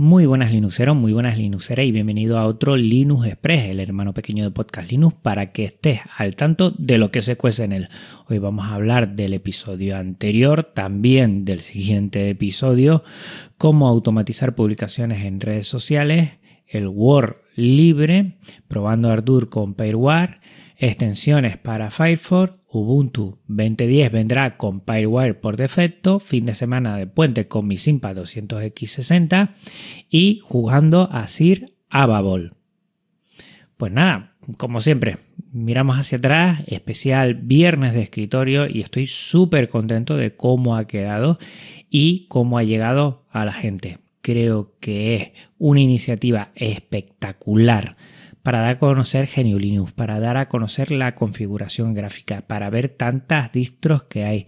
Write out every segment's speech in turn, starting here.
Muy buenas Linuxeros, muy buenas Linuxeras y bienvenido a otro Linux Express, el hermano pequeño de Podcast Linux, para que estés al tanto de lo que se cuece en él. Hoy vamos a hablar del episodio anterior, también del siguiente episodio, cómo automatizar publicaciones en redes sociales, el Word libre, probando Ardour con Pairware, extensiones para Firefox, Ubuntu 2010 vendrá con Pairware por defecto, fin de semana de puente con mi Simpa 200X60 y jugando a Sir Ababol. Pues nada, como siempre, miramos hacia atrás, especial viernes de escritorio y estoy súper contento de cómo ha quedado y cómo ha llegado a la gente. Creo que es una iniciativa espectacular para dar a conocer GNU Linux, para dar a conocer la configuración gráfica, para ver tantas distros que hay,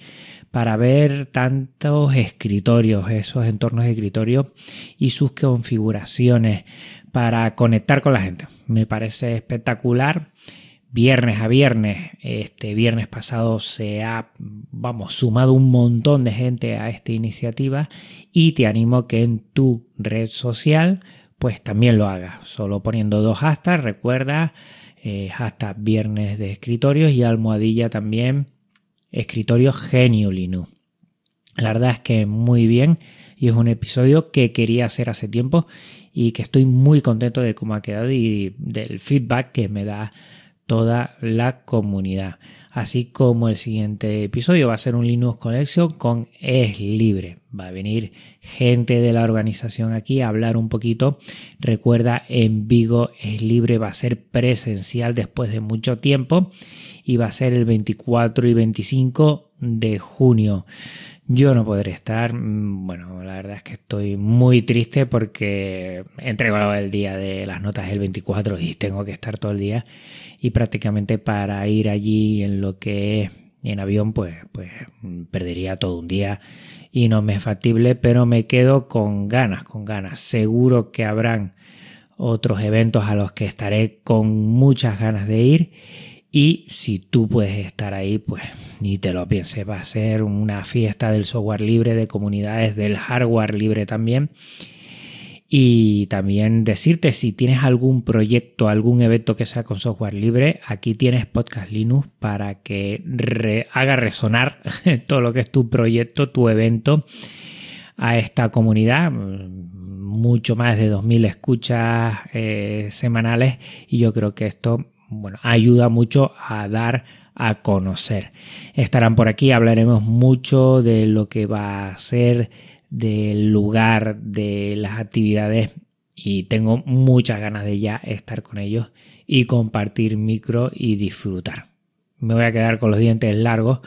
para ver tantos escritorios, esos entornos de escritorio y sus configuraciones, para conectar con la gente. Me parece espectacular. Viernes a viernes, este viernes pasado se ha, vamos, sumado un montón de gente a esta iniciativa y te animo que en tu red social pues también lo hagas. Solo poniendo dos hashtags, recuerda, eh, hashtag viernes de escritorios y almohadilla también escritorio genio Linux. La verdad es que muy bien y es un episodio que quería hacer hace tiempo y que estoy muy contento de cómo ha quedado y del feedback que me da toda la comunidad así como el siguiente episodio va a ser un Linux Connection con Es Libre. Va a venir gente de la organización aquí a hablar un poquito. Recuerda, en Vigo Es Libre va a ser presencial después de mucho tiempo y va a ser el 24 y 25 de junio. Yo no podré estar, mm, bueno, la verdad es que estoy muy triste porque entrego el día de las notas el 24 y tengo que estar todo el día y prácticamente para ir allí en lo que es en avión pues, pues perdería todo un día y no me es factible, pero me quedo con ganas, con ganas. Seguro que habrán otros eventos a los que estaré con muchas ganas de ir y si tú puedes estar ahí, pues ni te lo pienses, va a ser una fiesta del software libre, de comunidades del hardware libre también. Y también decirte si tienes algún proyecto, algún evento que sea con software libre, aquí tienes Podcast Linux para que haga resonar todo lo que es tu proyecto, tu evento a esta comunidad. Mucho más de 2.000 escuchas eh, semanales y yo creo que esto bueno, ayuda mucho a dar a conocer. Estarán por aquí, hablaremos mucho de lo que va a ser, del lugar, de las actividades y tengo muchas ganas de ya estar con ellos y compartir micro y disfrutar. Me voy a quedar con los dientes largos,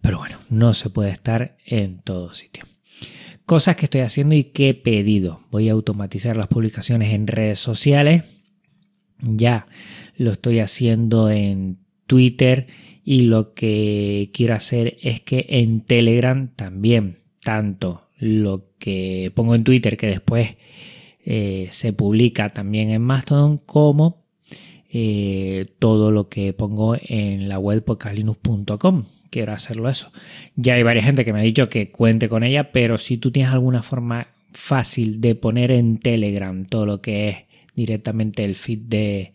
pero bueno, no se puede estar en todo sitio. Cosas que estoy haciendo y que he pedido. Voy a automatizar las publicaciones en redes sociales. Ya lo estoy haciendo en Twitter y lo que quiero hacer es que en Telegram también, tanto lo que pongo en Twitter que después eh, se publica también en Mastodon como eh, todo lo que pongo en la web podcastlinux.com. Quiero hacerlo eso. Ya hay varias gente que me ha dicho que cuente con ella, pero si tú tienes alguna forma fácil de poner en Telegram todo lo que es directamente el feed de,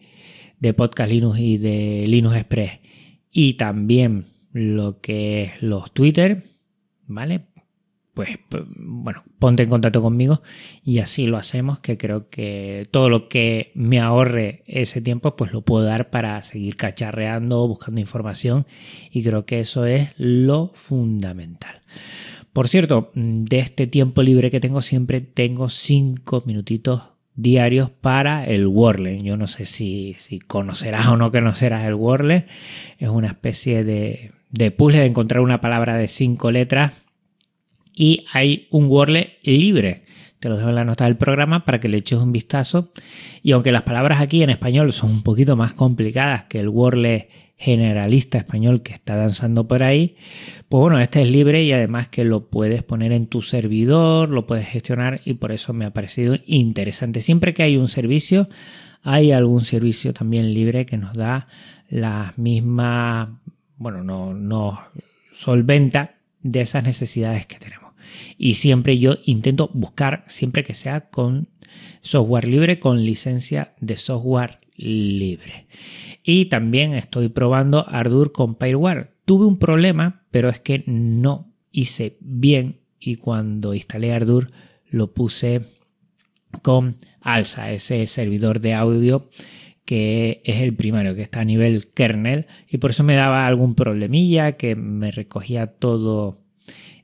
de Podcast Linux y de Linux Express y también lo que es los Twitter, ¿vale? Pues, bueno, ponte en contacto conmigo y así lo hacemos, que creo que todo lo que me ahorre ese tiempo, pues lo puedo dar para seguir cacharreando, buscando información y creo que eso es lo fundamental. Por cierto, de este tiempo libre que tengo, siempre tengo cinco minutitos diarios para el Wordle. Yo no sé si, conocerás o no conocerás el Wordle. Es una especie de, de puzzle de encontrar una palabra de cinco letras y hay un Wordle libre. Te lo dejo en la nota del programa para que le eches un vistazo. Y aunque las palabras aquí en español son un poquito más complicadas que el Wordle generalista español que está danzando por ahí, pues bueno, este es libre y además que lo puedes poner en tu servidor, lo puedes gestionar y por eso me ha parecido interesante. Siempre que hay un servicio, hay algún servicio también libre que nos da las mismas, bueno, no, no solventa de esas necesidades que tenemos. Y siempre yo intento buscar, siempre que sea con software libre con licencia de software libre. Y también estoy probando Ardour con Pyreware. Tuve un problema, pero es que no hice bien y cuando instalé Ardour lo puse con Alsa, ese servidor de audio que es el primario, que está a nivel kernel, y por eso me daba algún problemilla, que me recogía todo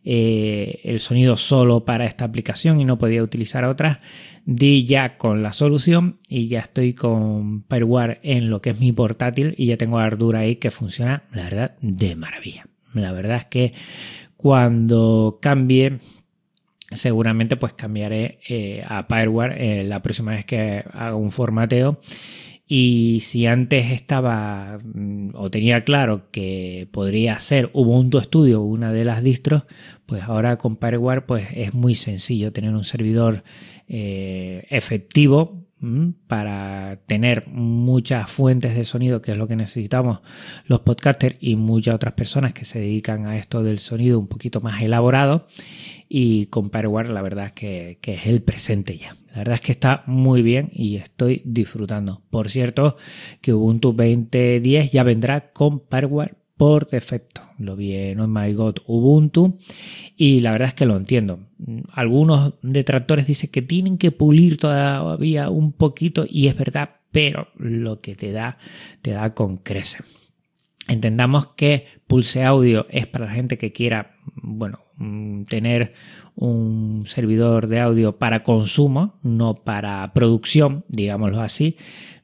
eh, el sonido solo para esta aplicación y no podía utilizar otras. Di ya con la solución y ya estoy con Pyreware en lo que es mi portátil y ya tengo Ardour ahí que funciona, la verdad, de maravilla. La verdad es que cuando cambie seguramente pues cambiaré eh, a Pyreware eh, la próxima vez que haga un formateo y si antes estaba mm, o tenía claro que podría ser Ubuntu Studio una de las distros, pues ahora con Pyreware pues es muy sencillo tener un servidor eh, efectivo para tener muchas fuentes de sonido, que es lo que necesitamos los podcasters y muchas otras personas que se dedican a esto del sonido un poquito más elaborado. Y con Pyreware la verdad es que, es el presente ya. La verdad es que está muy bien y estoy disfrutando. Por cierto, que Ubuntu 2010 ya vendrá con Pyreware por defecto. Lo vi en Oh My God Ubuntu y la verdad es que lo entiendo. Algunos detractores dicen que tienen que pulir todavía un poquito y es verdad, pero lo que te da, te da con crece. Entendamos que Pulse Audio es para la gente que quiera, bueno, mm, tener un servidor de audio para consumo, no para producción, digámoslo así,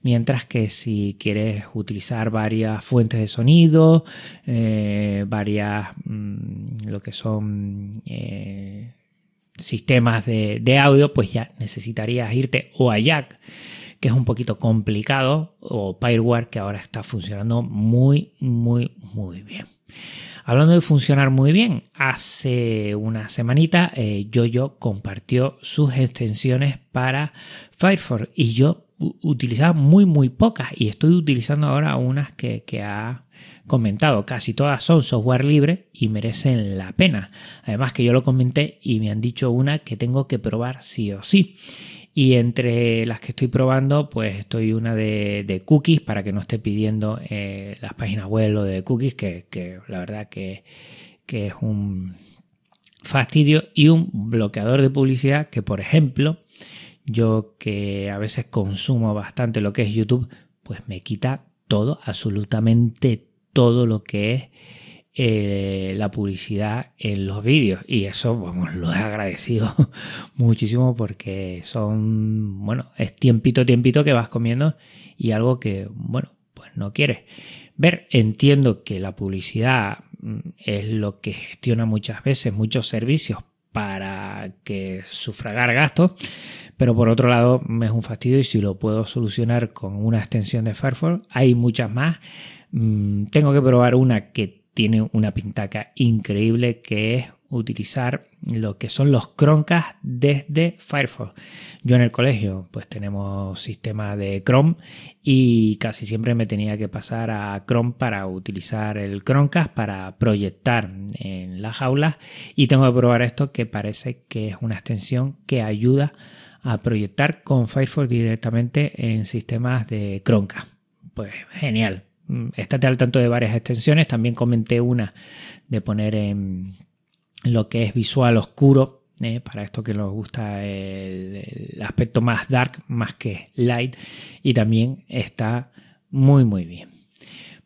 mientras que si quieres utilizar varias fuentes de sonido, eh, varias, mm, lo que son eh, sistemas de, de, audio, pues ya necesitarías irte o a Jack, que es un poquito complicado, o Pyreware, que ahora está funcionando muy, muy, muy bien. Hablando de funcionar muy bien, hace una semanita eh, Yoyo compartió sus extensiones para Firefox y yo utilizaba muy muy pocas y estoy utilizando ahora unas que, que ha comentado. Casi todas son software libre y merecen la pena. Además que yo lo comenté y me han dicho una que tengo que probar sí o sí. Y entre las que estoy probando, pues estoy una de, cookies para que no esté pidiendo eh, las páginas web o de cookies, que, la verdad que, es un fastidio. Y un bloqueador de publicidad que, por ejemplo, yo que a veces consumo bastante lo que es YouTube, pues me quita todo, absolutamente todo lo que es eh, la publicidad en los vídeos. Y eso vamos lo he agradecido muchísimo porque son bueno es tiempito tiempito que vas comiendo y algo que bueno pues no quieres. Ver entiendo que la publicidad mm, es lo que gestiona muchas veces muchos servicios para que sufragar gastos pero por otro lado me es un fastidio y si lo puedo solucionar con una extensión de Firefox hay muchas más mm, tengo que probar una que tiene una pintaca increíble que es utilizar lo que son los Chromecast desde Firefox. Yo en el colegio pues tenemos sistema de Chrome y casi siempre me tenía que pasar a Chrome para utilizar el Chromecast para proyectar en las aulas y tengo que probar esto que parece que es una extensión que ayuda a proyectar con Firefox directamente en sistemas de Chromecast. Pues genial, estate al tanto de varias extensiones. También comenté una de poner en lo que es visual oscuro. Eh, para esto que nos gusta el, aspecto más dark más que light y también está muy muy bien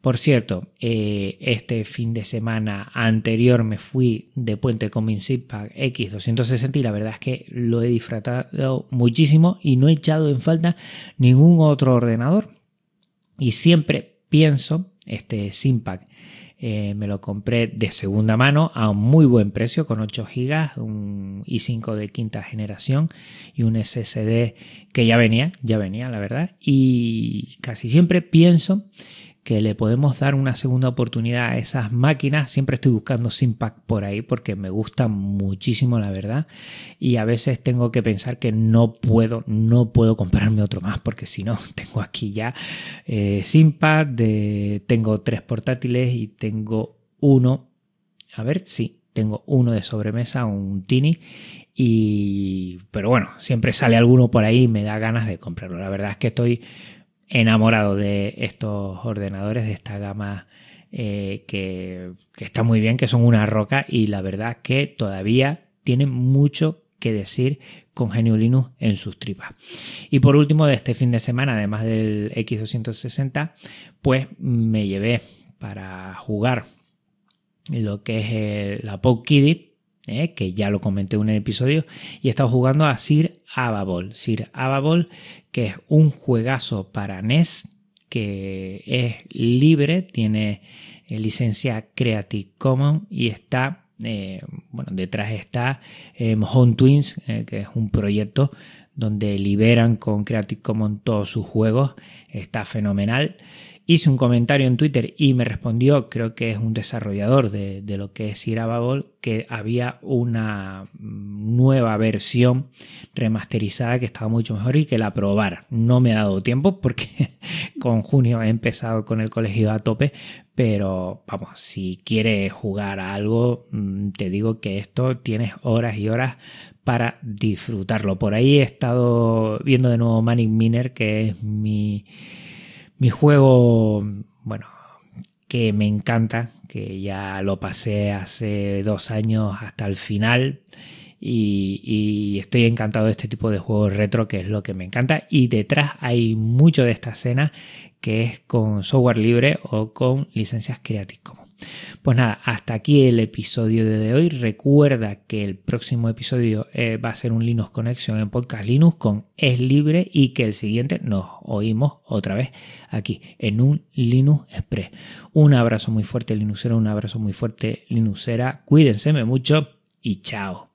por cierto, eh, este fin de semana anterior me fui de puente con mi X260 y la verdad es que lo he disfrutado muchísimo y no he echado en falta ningún otro ordenador. Y siempre pienso, este Simpac eh, me lo compré de segunda mano a un muy buen precio con 8 GB, un i5 de quinta generación y un SSD que ya venía, ya venía la verdad. Y casi siempre pienso que le podemos dar una segunda oportunidad a esas máquinas. Siempre estoy buscando Simpac por ahí porque me gusta muchísimo, la verdad. Y a veces tengo que pensar que no puedo, no puedo comprarme otro más porque si no, tengo aquí ya eh, tengo tres portátiles y tengo uno. A ver, sí, tengo uno de sobremesa, un Tini, y, pero bueno, siempre sale alguno por ahí y me da ganas de comprarlo. La verdad es que estoy enamorado de estos ordenadores, de esta gama eh, que, está muy bien, que son una roca y la verdad que todavía tienen mucho que decir con GNU Linux en sus tripas. Y por último, de este fin de semana, además del X260, pues me llevé para jugar lo que es la POKIDI, eh, que ya lo comenté en un episodio, y he estado jugando a Sir Ababol. Sir Ababol, que es un juegazo para NES, que es libre, tiene eh, licencia Creative Commons y está eh, bueno, detrás está eh, Home Twins, que es un proyecto donde liberan con Creative Commons todos sus juegos. Está fenomenal. Hice un comentario en Twitter y me respondió, creo que es un desarrollador de, lo que es Irababol, que había una nueva versión remasterizada que estaba mucho mejor y que la probara. No me ha dado tiempo porque con junio he empezado con el colegio a tope, pero vamos, si quieres jugar a algo, mm, te digo que esto tienes horas y horas para disfrutarlo. Por ahí he estado viendo de nuevo Manic Miner, que es mi mi juego, bueno, que me encanta, que ya lo pasé hace dos años hasta el final y, estoy encantado de este tipo de juegos retro, que es lo que me encanta. Y detrás hay mucho de esta escena que es con software libre o con licencias Creative Commons. Pues nada, hasta aquí el episodio de hoy. Recuerda que el próximo episodio eh, va a ser un Linux Connection en Podcast Linux con Es Libre y que el siguiente nos oímos otra vez aquí en un Linux Express. Un abrazo muy fuerte Linuxero, un abrazo muy fuerte Linuxera. Cuídense mucho y chao.